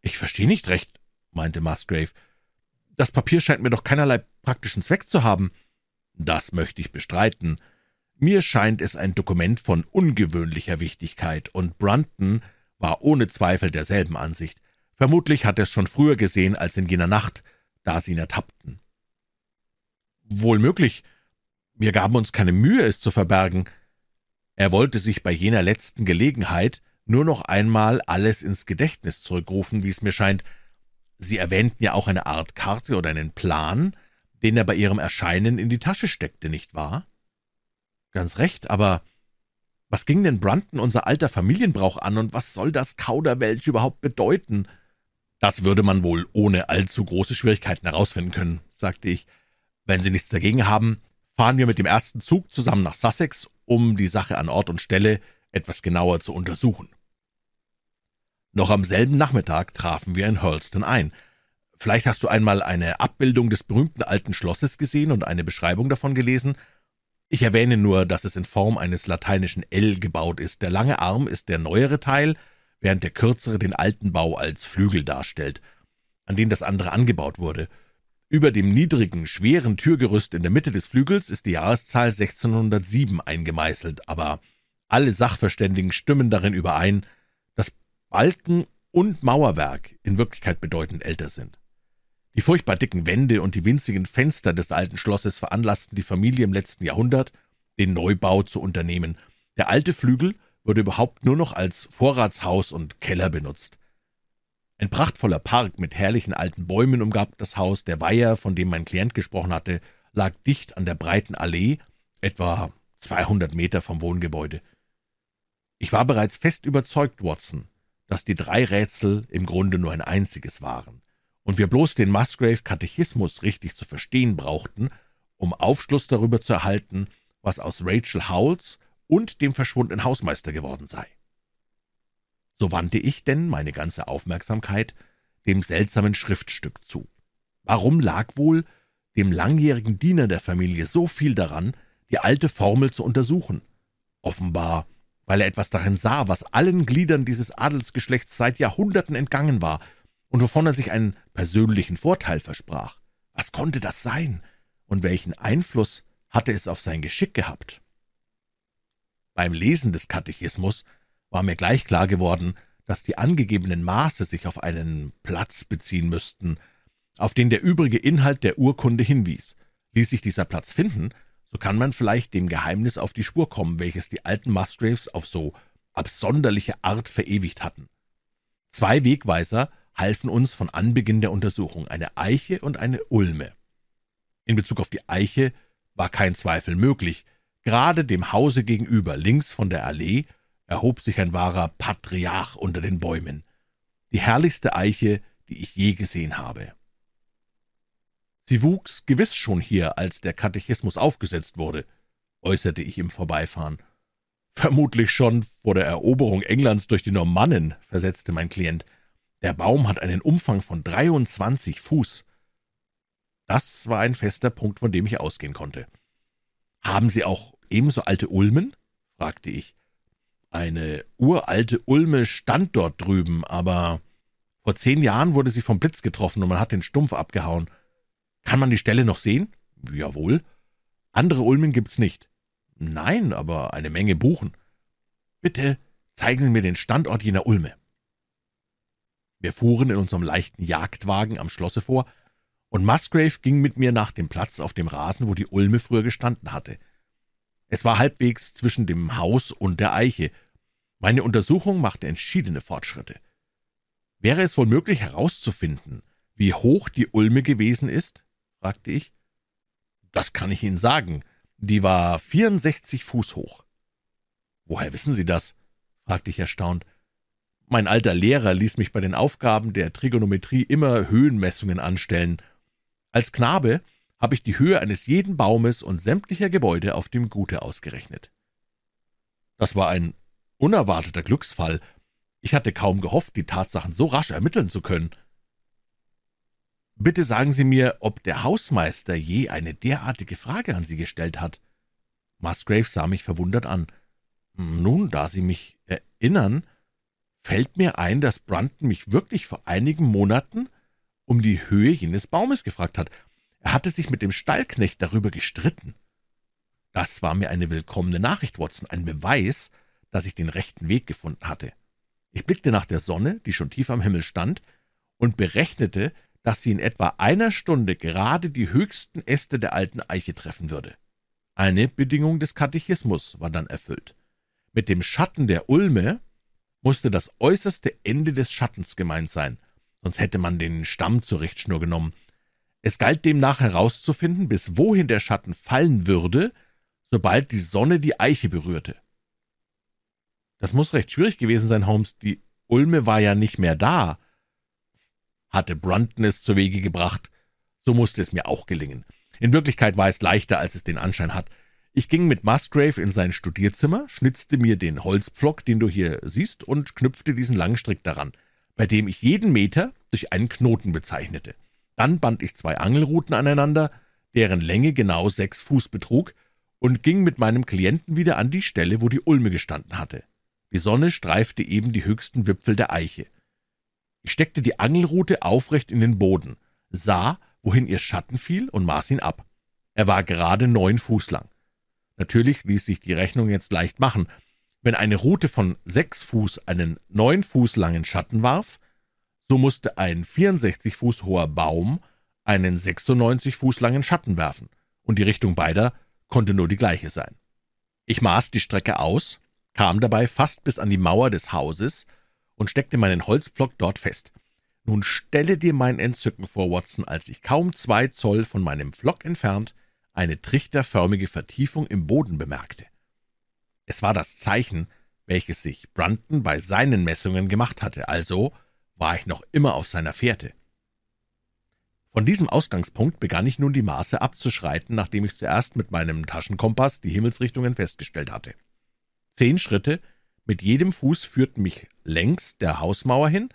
Ich verstehe nicht recht, meinte Musgrave. Das Papier scheint mir doch keinerlei praktischen Zweck zu haben. Das möchte ich bestreiten. Mir scheint es ein Dokument von ungewöhnlicher Wichtigkeit, und Brunton war ohne Zweifel derselben Ansicht. Vermutlich hat er es schon früher gesehen als in jener Nacht, da sie ihn ertappten. Wohl möglich. Wir gaben uns keine Mühe, es zu verbergen. Er wollte sich bei jener letzten Gelegenheit nur noch einmal alles ins Gedächtnis zurückrufen, wie es mir scheint. Sie erwähnten ja auch eine Art Karte oder einen Plan, den er bei ihrem Erscheinen in die Tasche steckte, nicht wahr? Ganz recht, aber was ging denn Brunton unser alter Familienbrauch an, und was soll das Kauderwelsch überhaupt bedeuten? Das würde man wohl ohne allzu große Schwierigkeiten herausfinden können, sagte ich. Wenn Sie nichts dagegen haben, fahren wir mit dem ersten Zug zusammen nach Sussex, um die Sache an Ort und Stelle etwas genauer zu untersuchen. Noch am selben Nachmittag trafen wir in Hurlston ein. Vielleicht hast du einmal eine Abbildung des berühmten alten Schlosses gesehen und eine Beschreibung davon gelesen. Ich erwähne nur, dass es in Form eines lateinischen L gebaut ist. Der lange Arm ist der neuere Teil, während der kürzere den alten Bau als Flügel darstellt, an den das andere angebaut wurde. Über dem niedrigen, schweren Türgerüst in der Mitte des Flügels ist die Jahreszahl 1607 eingemeißelt, aber alle Sachverständigen stimmen darin überein, dass Balken und Mauerwerk in Wirklichkeit bedeutend älter sind. Die furchtbar dicken Wände und die winzigen Fenster des alten Schlosses veranlassten die Familie im letzten Jahrhundert, den Neubau zu unternehmen. Der alte Flügel wurde überhaupt nur noch als Vorratshaus und Keller benutzt. Ein prachtvoller Park mit herrlichen alten Bäumen umgab das Haus, der Weiher, von dem mein Klient gesprochen hatte, lag dicht an der breiten Allee, etwa 200 Meter vom Wohngebäude. Ich war bereits fest überzeugt, Watson, dass die drei Rätsel im Grunde nur ein einziges waren und wir bloß den Musgrave-Katechismus richtig zu verstehen brauchten, um Aufschluss darüber zu erhalten, was aus Rachel Howells und dem verschwundenen Hausmeister geworden sei. So wandte ich denn meine ganze Aufmerksamkeit dem seltsamen Schriftstück zu. Warum lag wohl dem langjährigen Diener der Familie so viel daran, die alte Formel zu untersuchen? Offenbar, weil er etwas darin sah, was allen Gliedern dieses Adelsgeschlechts seit Jahrhunderten entgangen war und wovon er sich einen persönlichen Vorteil versprach. Was konnte das sein? Und welchen Einfluss hatte es auf sein Geschick gehabt? Beim Lesen des Katechismus war mir gleich klar geworden, dass die angegebenen Maße sich auf einen Platz beziehen müssten, auf den der übrige Inhalt der Urkunde hinwies. Ließ sich dieser Platz finden, so kann man vielleicht dem Geheimnis auf die Spur kommen, welches die alten Musgraves auf so absonderliche Art verewigt hatten. Zwei Wegweiser halfen uns von Anbeginn der Untersuchung eine Eiche und eine Ulme. In Bezug auf die Eiche war kein Zweifel möglich. Gerade dem Hause gegenüber, links von der Allee, erhob sich ein wahrer Patriarch unter den Bäumen. Die herrlichste Eiche, die ich je gesehen habe. Sie wuchs gewiss schon hier, als der Katechismus aufgesetzt wurde, äußerte ich im Vorbeifahren. Vermutlich schon vor der Eroberung Englands durch die Normannen, versetzte mein Klient. Der Baum hat einen Umfang von 23 Fuß. Das war ein fester Punkt, von dem ich ausgehen konnte. Haben Sie auch ebenso alte Ulmen? fragte ich. Eine uralte Ulme stand dort drüben, aber vor zehn Jahren wurde sie vom Blitz getroffen und man hat den Stumpf abgehauen. Kann man die Stelle noch sehen? Jawohl. Andere Ulmen gibt's nicht. Nein, aber eine Menge Buchen. Bitte zeigen Sie mir den Standort jener Ulme. Wir fuhren in unserem leichten Jagdwagen am Schlosse vor, und Musgrave ging mit mir nach dem Platz auf dem Rasen, wo die Ulme früher gestanden hatte. Es war halbwegs zwischen dem Haus und der Eiche. Meine Untersuchung machte entschiedene Fortschritte. Wäre es wohl möglich herauszufinden, wie hoch die Ulme gewesen ist? fragte ich. Das kann ich Ihnen sagen. Die war 64 Fuß hoch. Woher wissen Sie das? fragte ich erstaunt. Mein alter Lehrer ließ mich bei den Aufgaben der Trigonometrie immer Höhenmessungen anstellen. Als Knabe habe ich die Höhe eines jeden Baumes und sämtlicher Gebäude auf dem Gute ausgerechnet. Das war ein unerwarteter Glücksfall. Ich hatte kaum gehofft, die Tatsachen so rasch ermitteln zu können. Bitte sagen Sie mir, ob der Hausmeister je eine derartige Frage an Sie gestellt hat. Musgrave sah mich verwundert an. Nun, da Sie mich erinnern, fällt mir ein, dass Brunton mich wirklich vor einigen Monaten um die Höhe jenes Baumes gefragt hat. Er hatte sich mit dem Stallknecht darüber gestritten. Das war mir eine willkommene Nachricht, Watson, ein Beweis, dass ich den rechten Weg gefunden hatte. Ich blickte nach der Sonne, die schon tief am Himmel stand, und berechnete, dass sie in etwa einer Stunde gerade die höchsten Äste der alten Eiche treffen würde. Eine Bedingung des Katechismus war dann erfüllt. Mit dem Schatten der Ulme musste das äußerste Ende des Schattens gemeint sein, sonst hätte man den Stamm zur Richtschnur genommen. Es galt demnach herauszufinden, bis wohin der Schatten fallen würde, sobald die Sonne die Eiche berührte. Das muss recht schwierig gewesen sein, Holmes. Die Ulme war ja nicht mehr da. Hatte Brunton es zu Wege gebracht, so musste es mir auch gelingen. In Wirklichkeit war es leichter, als es den Anschein hat. Ich ging mit Musgrave in sein Studierzimmer, schnitzte mir den Holzpflock, den du hier siehst, und knüpfte diesen langen Strick daran, bei dem ich jeden Meter durch einen Knoten bezeichnete. Dann band ich zwei Angelruten aneinander, deren Länge genau sechs Fuß betrug, und ging mit meinem Klienten wieder an die Stelle, wo die Ulme gestanden hatte. Die Sonne streifte eben die höchsten Wipfel der Eiche. Ich steckte die Angelrute aufrecht in den Boden, sah, wohin ihr Schatten fiel, und maß ihn ab. Er war gerade neun Fuß lang. Natürlich ließ sich die Rechnung jetzt leicht machen. Wenn eine Rute von sechs Fuß einen neun Fuß langen Schatten warf, so musste ein 64 Fuß hoher Baum einen 96 Fuß langen Schatten werfen, und die Richtung beider konnte nur die gleiche sein. Ich maß die Strecke aus, kam dabei fast bis an die Mauer des Hauses und steckte meinen Holzpflock dort fest. Nun stelle dir mein Entzücken vor, Watson, als ich kaum zwei Zoll von meinem Pflock entfernt eine trichterförmige Vertiefung im Boden bemerkte. Es war das Zeichen, welches sich Brunton bei seinen Messungen gemacht hatte, also war ich noch immer auf seiner Fährte. Von diesem Ausgangspunkt begann ich nun die Maße abzuschreiten, nachdem ich zuerst mit meinem Taschenkompass die Himmelsrichtungen festgestellt hatte. Zehn Schritte mit jedem Fuß führten mich längs der Hausmauer hin,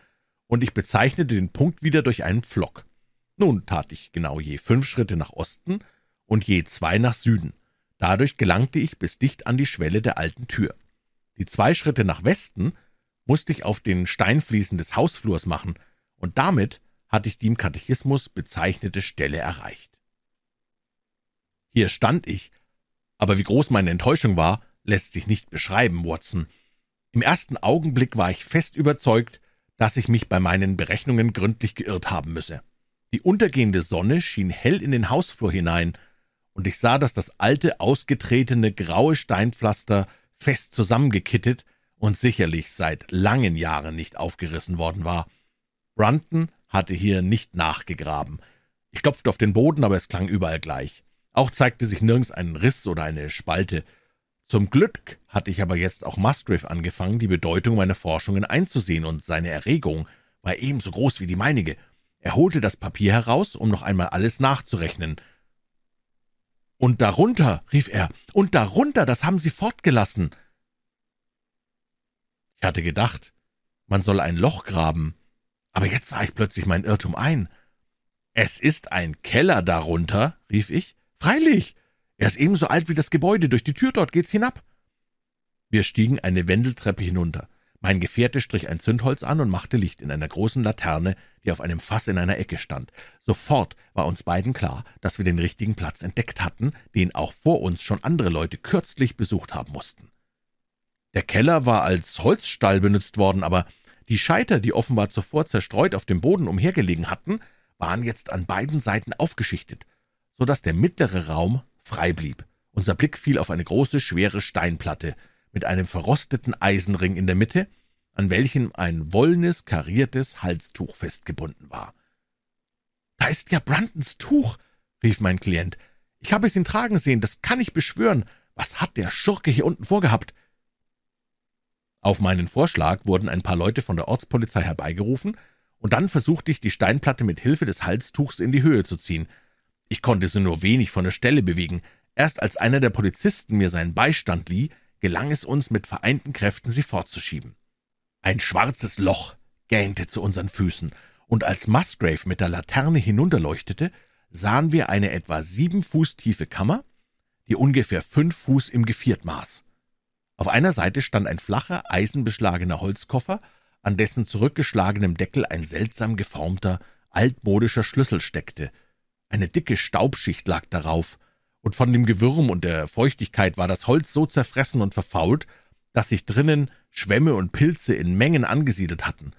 und ich bezeichnete den Punkt wieder durch einen Pflock. Nun tat ich genau je fünf Schritte nach Osten und je zwei nach Süden. Dadurch gelangte ich bis dicht an die Schwelle der alten Tür. Die zwei Schritte nach Westen musste ich auf den Steinfliesen des Hausflurs machen, und damit hatte ich die im Katechismus bezeichnete Stelle erreicht. Hier stand ich, aber wie groß meine Enttäuschung war, lässt sich nicht beschreiben, Watson. Im ersten Augenblick war ich fest überzeugt, dass ich mich bei meinen Berechnungen gründlich geirrt haben müsse. Die untergehende Sonne schien hell in den Hausflur hinein, und ich sah, dass das alte, ausgetretene, graue Steinpflaster fest zusammengekittet und sicherlich seit langen Jahren nicht aufgerissen worden war. Brunton hatte hier nicht nachgegraben. Ich klopfte auf den Boden, aber es klang überall gleich. Auch zeigte sich nirgends ein Riss oder eine Spalte. Zum Glück hatte ich aber jetzt auch Musgrave angefangen, die Bedeutung meiner Forschungen einzusehen, und seine Erregung war ebenso groß wie die meinige. Er holte das Papier heraus, um noch einmal alles nachzurechnen. Und darunter, rief er, und darunter, das haben Sie fortgelassen. Ich hatte gedacht, man soll ein Loch graben, aber jetzt sah ich plötzlich mein Irrtum ein. Es ist ein Keller darunter, rief ich. Freilich, er ist ebenso alt wie das Gebäude, durch die Tür dort geht's hinab. Wir stiegen eine Wendeltreppe hinunter. Mein Gefährte strich ein Zündholz an und machte Licht in einer großen Laterne, die auf einem Fass in einer Ecke stand. Sofort war uns beiden klar, dass wir den richtigen Platz entdeckt hatten, den auch vor uns schon andere Leute kürzlich besucht haben mussten. Der Keller war als Holzstall benutzt worden, aber die Scheiter, die offenbar zuvor zerstreut auf dem Boden umhergelegen hatten, waren jetzt an beiden Seiten aufgeschichtet, so dass der mittlere Raum frei blieb. Unser Blick fiel auf eine große, schwere Steinplatte mit einem verrosteten Eisenring in der Mitte, an welchem ein wollenes, kariertes Halstuch festgebunden war. »Da ist ja Bruntons Tuch«, rief mein Klient. »Ich habe es ihn tragen sehen, das kann ich beschwören. Was hat der Schurke hier unten vorgehabt? Auf meinen Vorschlag wurden ein paar Leute von der Ortspolizei herbeigerufen, und dann versuchte ich, die Steinplatte mit Hilfe des Halstuchs in die Höhe zu ziehen. Ich konnte sie nur wenig von der Stelle bewegen. Erst als einer der Polizisten mir seinen Beistand lieh, gelang es uns mit vereinten Kräften, sie fortzuschieben. Ein schwarzes Loch gähnte zu unseren Füßen, und als Musgrave mit der Laterne hinunterleuchtete, sahen wir eine etwa sieben Fuß tiefe Kammer, die ungefähr fünf Fuß im Geviert maß. Auf einer Seite stand ein flacher, eisenbeschlagener Holzkoffer, an dessen zurückgeschlagenem Deckel ein seltsam geformter, altmodischer Schlüssel steckte. Eine dicke Staubschicht lag darauf, und von dem Gewürm und der Feuchtigkeit war das Holz so zerfressen und verfault, dass sich drinnen Schwämme und Pilze in Mengen angesiedelt hatten.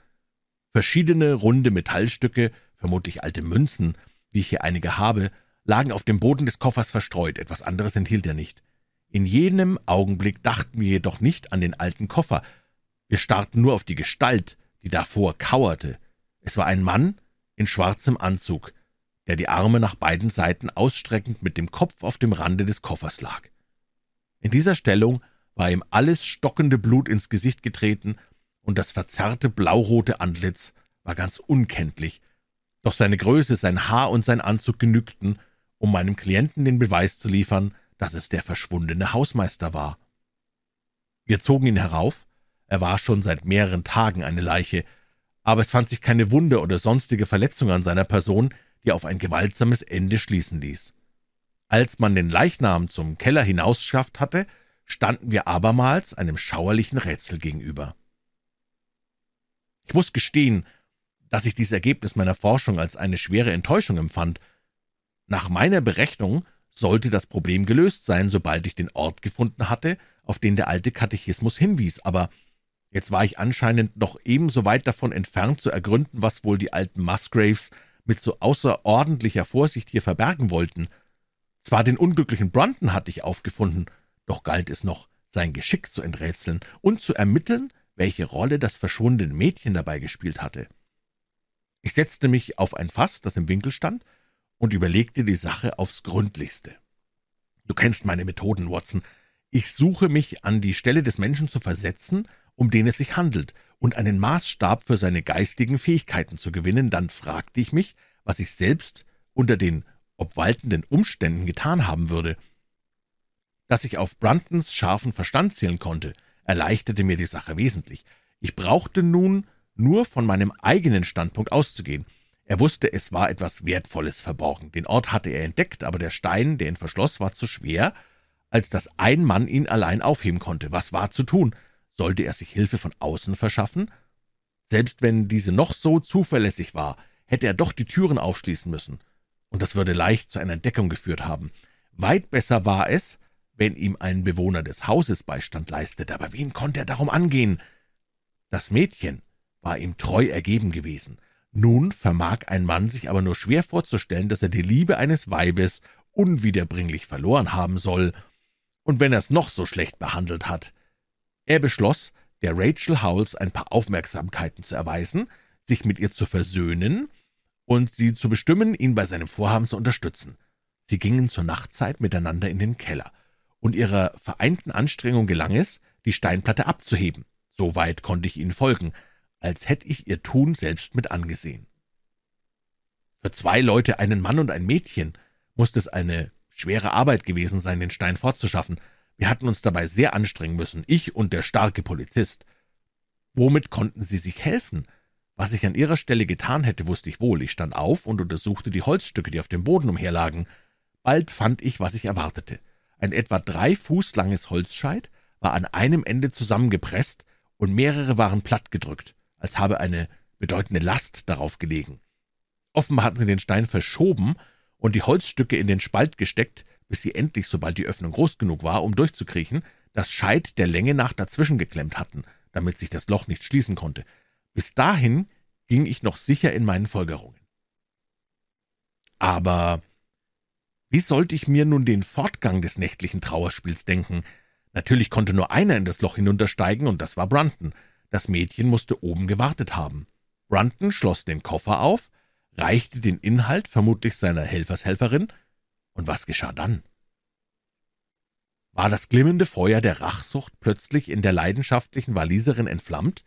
Verschiedene runde Metallstücke, vermutlich alte Münzen, wie ich hier einige habe, lagen auf dem Boden des Koffers verstreut, etwas anderes enthielt er nicht. In jenem Augenblick dachten wir jedoch nicht an den alten Koffer, wir starrten nur auf die Gestalt, die davor kauerte. Es war ein Mann in schwarzem Anzug, der die Arme nach beiden Seiten ausstreckend mit dem Kopf auf dem Rande des Koffers lag. In dieser Stellung war ihm alles stockende Blut ins Gesicht getreten, und das verzerrte blaurote Antlitz war ganz unkenntlich, doch seine Größe, sein Haar und sein Anzug genügten, um meinem Klienten den Beweis zu liefern, dass es der verschwundene Hausmeister war. Wir zogen ihn herauf, er war schon seit mehreren Tagen eine Leiche, aber es fand sich keine Wunde oder sonstige Verletzung an seiner Person, die auf ein gewaltsames Ende schließen ließ. Als man den Leichnam zum Keller hinausschafft hatte, standen wir abermals einem schauerlichen Rätsel gegenüber. Ich muss gestehen, dass ich dieses Ergebnis meiner Forschung als eine schwere Enttäuschung empfand. Nach meiner Berechnung sollte das Problem gelöst sein, sobald ich den Ort gefunden hatte, auf den der alte Katechismus hinwies, aber jetzt war ich anscheinend noch ebenso weit davon entfernt zu ergründen, was wohl die alten Musgraves mit so außerordentlicher Vorsicht hier verbergen wollten. Zwar den unglücklichen Brunton hatte ich aufgefunden, doch galt es noch, sein Geschick zu enträtseln und zu ermitteln, welche Rolle das verschwundene Mädchen dabei gespielt hatte. Ich setzte mich auf ein Fass, das im Winkel stand, und überlegte die Sache aufs Gründlichste. Du kennst meine Methoden, Watson. Ich suche mich an die Stelle des Menschen zu versetzen, um den es sich handelt, und einen Maßstab für seine geistigen Fähigkeiten zu gewinnen, dann fragte ich mich, was ich selbst unter den obwaltenden Umständen getan haben würde. Dass ich auf Bruntons scharfen Verstand zählen konnte, erleichterte mir die Sache wesentlich. Ich brauchte nun nur von meinem eigenen Standpunkt auszugehen. Er wusste, es war etwas Wertvolles verborgen. Den Ort hatte er entdeckt, aber der Stein, der ihn verschloss, war zu schwer, als dass ein Mann ihn allein aufheben konnte. Was war zu tun? Sollte er sich Hilfe von außen verschaffen? Selbst wenn diese noch so zuverlässig war, hätte er doch die Türen aufschließen müssen. Und das würde leicht zu einer Entdeckung geführt haben. Weit besser war es, wenn ihm ein Bewohner des Hauses Beistand leistete. Aber wen konnte er darum angehen? Das Mädchen war ihm treu ergeben gewesen. Nun vermag ein Mann sich aber nur schwer vorzustellen, dass er die Liebe eines Weibes unwiederbringlich verloren haben soll, und wenn er es noch so schlecht behandelt hat. Er beschloss, der Rachel Howells ein paar Aufmerksamkeiten zu erweisen, sich mit ihr zu versöhnen und sie zu bestimmen, ihn bei seinem Vorhaben zu unterstützen. Sie gingen zur Nachtzeit miteinander in den Keller, und ihrer vereinten Anstrengung gelang es, die Steinplatte abzuheben. So weit konnte ich ihnen folgen, als hätte ich ihr Tun selbst mit angesehen. Für zwei Leute, einen Mann und ein Mädchen, musste es eine schwere Arbeit gewesen sein, den Stein fortzuschaffen. Wir hatten uns dabei sehr anstrengen müssen, ich und der starke Polizist. Womit konnten sie sich helfen? Was ich an ihrer Stelle getan hätte, wusste ich wohl. Ich stand auf und untersuchte die Holzstücke, die auf dem Boden umherlagen. Bald fand ich, was ich erwartete. Ein etwa drei Fuß langes Holzscheit war an einem Ende zusammengepresst und mehrere waren plattgedrückt als habe eine bedeutende Last darauf gelegen. Offenbar hatten sie den Stein verschoben und die Holzstücke in den Spalt gesteckt, bis sie endlich, sobald die Öffnung groß genug war, um durchzukriechen, das Scheit der Länge nach dazwischen geklemmt hatten, damit sich das Loch nicht schließen konnte. Bis dahin ging ich noch sicher in meinen Folgerungen. Aber wie sollte ich mir nun den Fortgang des nächtlichen Trauerspiels denken? Natürlich konnte nur einer in das Loch hinuntersteigen, und das war Brunton. Das Mädchen musste oben gewartet haben. Brunton schloss den Koffer auf, reichte den Inhalt vermutlich seiner Helfershelferin, und was geschah dann? War das glimmende Feuer der Rachsucht plötzlich in der leidenschaftlichen Waliserin entflammt?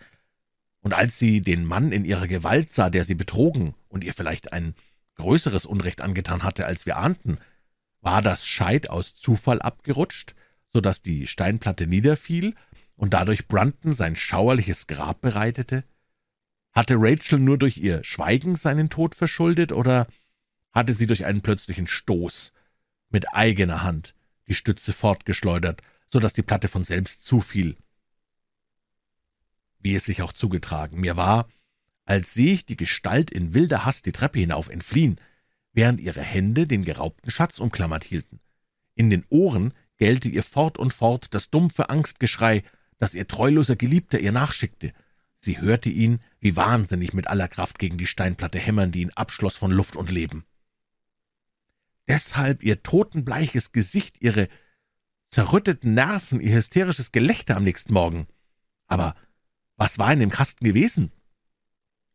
Und als sie den Mann in ihrer Gewalt sah, der sie betrogen und ihr vielleicht ein größeres Unrecht angetan hatte, als wir ahnten, war das Scheit aus Zufall abgerutscht, so dass die Steinplatte niederfiel und dadurch Brunton sein schauerliches Grab bereitete? Hatte Rachel nur durch ihr Schweigen seinen Tod verschuldet, oder hatte sie durch einen plötzlichen Stoß mit eigener Hand die Stütze fortgeschleudert, so dass die Platte von selbst zufiel? Wie es sich auch zugetragen, mir war, als sehe ich die Gestalt in wilder Hast die Treppe hinauf entfliehen, während ihre Hände den geraubten Schatz umklammert hielten. In den Ohren gellte ihr fort und fort das dumpfe Angstgeschrei, dass ihr treuloser Geliebter ihr nachschickte. Sie hörte ihn wie wahnsinnig mit aller Kraft gegen die Steinplatte hämmern, die ihn abschloss von Luft und Leben. Deshalb ihr totenbleiches Gesicht, ihre zerrütteten Nerven, ihr hysterisches Gelächter am nächsten Morgen. Aber was war in dem Kasten gewesen?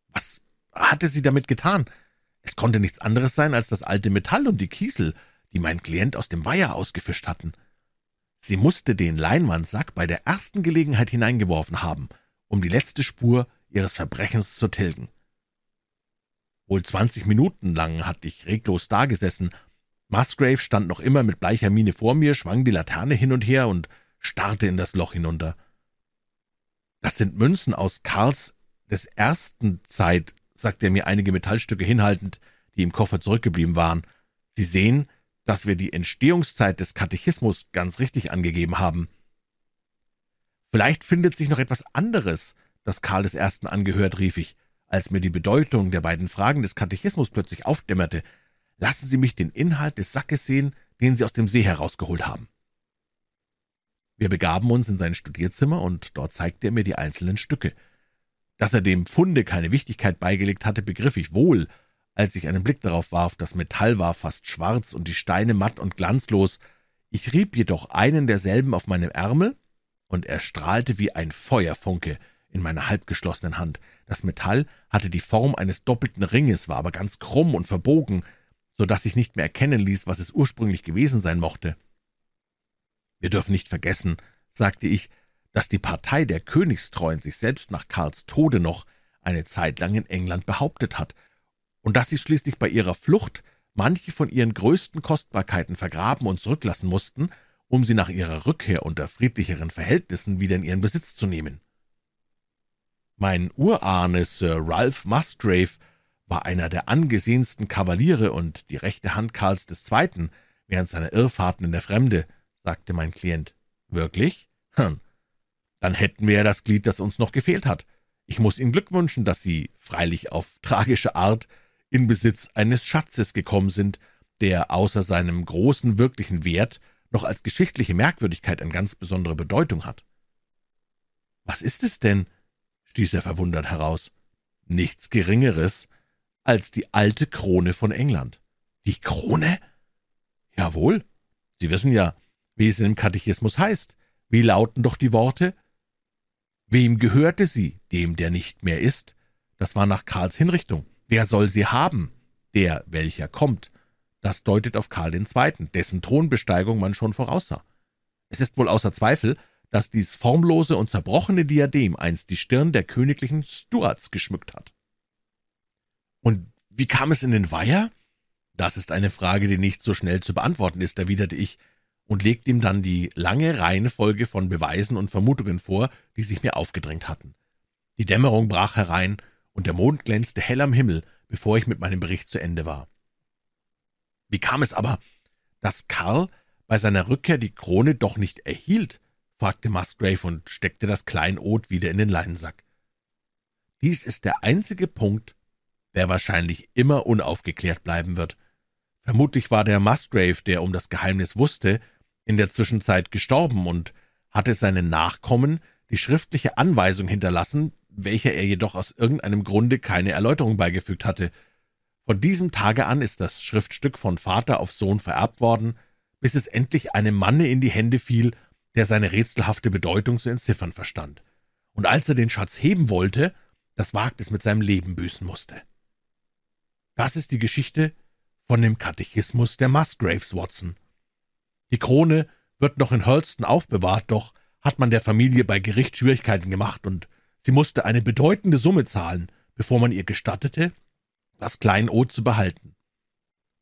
Was hatte sie damit getan? Es konnte nichts anderes sein als das alte Metall und die Kiesel, die mein Klient aus dem Weiher ausgefischt hatten. Sie musste den Leinwandsack bei der ersten Gelegenheit hineingeworfen haben, um die letzte Spur ihres Verbrechens zu tilgen. Wohl zwanzig Minuten lang hatte ich reglos dagesessen. Musgrave stand noch immer mit bleicher Miene vor mir, schwang die Laterne hin und her und starrte in das Loch hinunter. Das sind Münzen aus Karls des ersten Zeit, sagte er mir einige Metallstücke hinhaltend, die im Koffer zurückgeblieben waren. Sie sehen, dass wir die Entstehungszeit des Katechismus ganz richtig angegeben haben. Vielleicht findet sich noch etwas anderes, das Karl des Ersten angehört, rief ich, als mir die Bedeutung der beiden Fragen des Katechismus plötzlich aufdämmerte. Lassen Sie mich den Inhalt des Sackes sehen, den Sie aus dem See herausgeholt haben. Wir begaben uns in sein Studierzimmer, und dort zeigte er mir die einzelnen Stücke. Dass er dem Pfunde keine Wichtigkeit beigelegt hatte, begriff ich wohl, als ich einen Blick darauf warf. Das Metall war fast schwarz und die Steine matt und glanzlos. Ich rieb jedoch einen derselben auf meinem Ärmel, und er strahlte wie ein Feuerfunke in meiner halbgeschlossenen Hand. Das Metall hatte die Form eines doppelten Ringes, war aber ganz krumm und verbogen, so dass sich nicht mehr erkennen ließ, was es ursprünglich gewesen sein mochte. Wir dürfen nicht vergessen, sagte ich, dass die Partei der Königstreuen sich selbst nach Karls Tode noch eine Zeit lang in England behauptet hat und dass sie schließlich bei ihrer Flucht manche von ihren größten Kostbarkeiten vergraben und zurücklassen mussten, um sie nach ihrer Rückkehr unter friedlicheren Verhältnissen wieder in ihren Besitz zu nehmen. Mein Urahne Sir Ralph Musgrave war einer der angesehensten Kavaliere und die rechte Hand Karls II. während seiner Irrfahrten in der Fremde, sagte mein Klient. Wirklich? Hm. Dann hätten wir ja das Glied, das uns noch gefehlt hat. Ich muss Ihnen Glück wünschen, dass Sie, freilich auf tragische Art, in Besitz eines Schatzes gekommen sind, der außer seinem großen wirklichen Wert noch als geschichtliche Merkwürdigkeit eine ganz besondere Bedeutung hat. Was ist es denn? stieß er verwundert heraus. Nichts Geringeres als die alte Krone von England. Die Krone? Jawohl. Sie wissen ja, wie es im Katechismus heißt. Wie lauten doch die Worte? Wem gehörte sie? Dem, der nicht mehr ist. Das war nach Karls Hinrichtung. Wer soll sie haben? Der, welcher kommt. Das deutet auf Karl II., dessen Thronbesteigung man schon voraussah. Es ist wohl außer Zweifel, dass dies formlose und zerbrochene Diadem einst die Stirn der königlichen Stuarts geschmückt hat. Und wie kam es in den Weiher? Das ist eine Frage, die nicht so schnell zu beantworten ist, erwiderte ich und legte ihm dann die lange Reihenfolge von Beweisen und Vermutungen vor, die sich mir aufgedrängt hatten. Die Dämmerung brach herein, und der Mond glänzte hell am Himmel, bevor ich mit meinem Bericht zu Ende war. Wie kam es aber, dass Karl bei seiner Rückkehr die Krone doch nicht erhielt? fragte Musgrave und steckte das Kleinod wieder in den Leinsack. Dies ist der einzige Punkt, der wahrscheinlich immer unaufgeklärt bleiben wird. Vermutlich war der Musgrave, der um das Geheimnis wusste, in der Zwischenzeit gestorben und hatte seinen Nachkommen die schriftliche Anweisung hinterlassen, welcher er jedoch aus irgendeinem Grunde keine Erläuterung beigefügt hatte. Von diesem Tage an ist das Schriftstück von Vater auf Sohn vererbt worden, bis es endlich einem Manne in die Hände fiel, der seine rätselhafte Bedeutung zu entziffern verstand. Und als er den Schatz heben wollte, das Wagnis mit seinem Leben büßen musste. Das ist die Geschichte von dem Katechismus der Musgraves, Watson. Die Krone wird noch in Hurlston aufbewahrt, doch hat man der Familie bei Gericht Schwierigkeiten gemacht, und sie musste eine bedeutende Summe zahlen, bevor man ihr gestattete, das Kleinod zu behalten.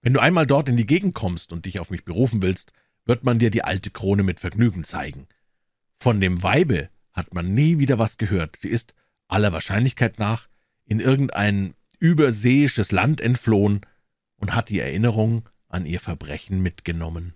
Wenn du einmal dort in die Gegend kommst und dich auf mich berufen willst, wird man dir die alte Krone mit Vergnügen zeigen. Von dem Weibe hat man nie wieder was gehört. Sie ist aller Wahrscheinlichkeit nach in irgendein überseeisches Land entflohen und hat die Erinnerung an ihr Verbrechen mitgenommen.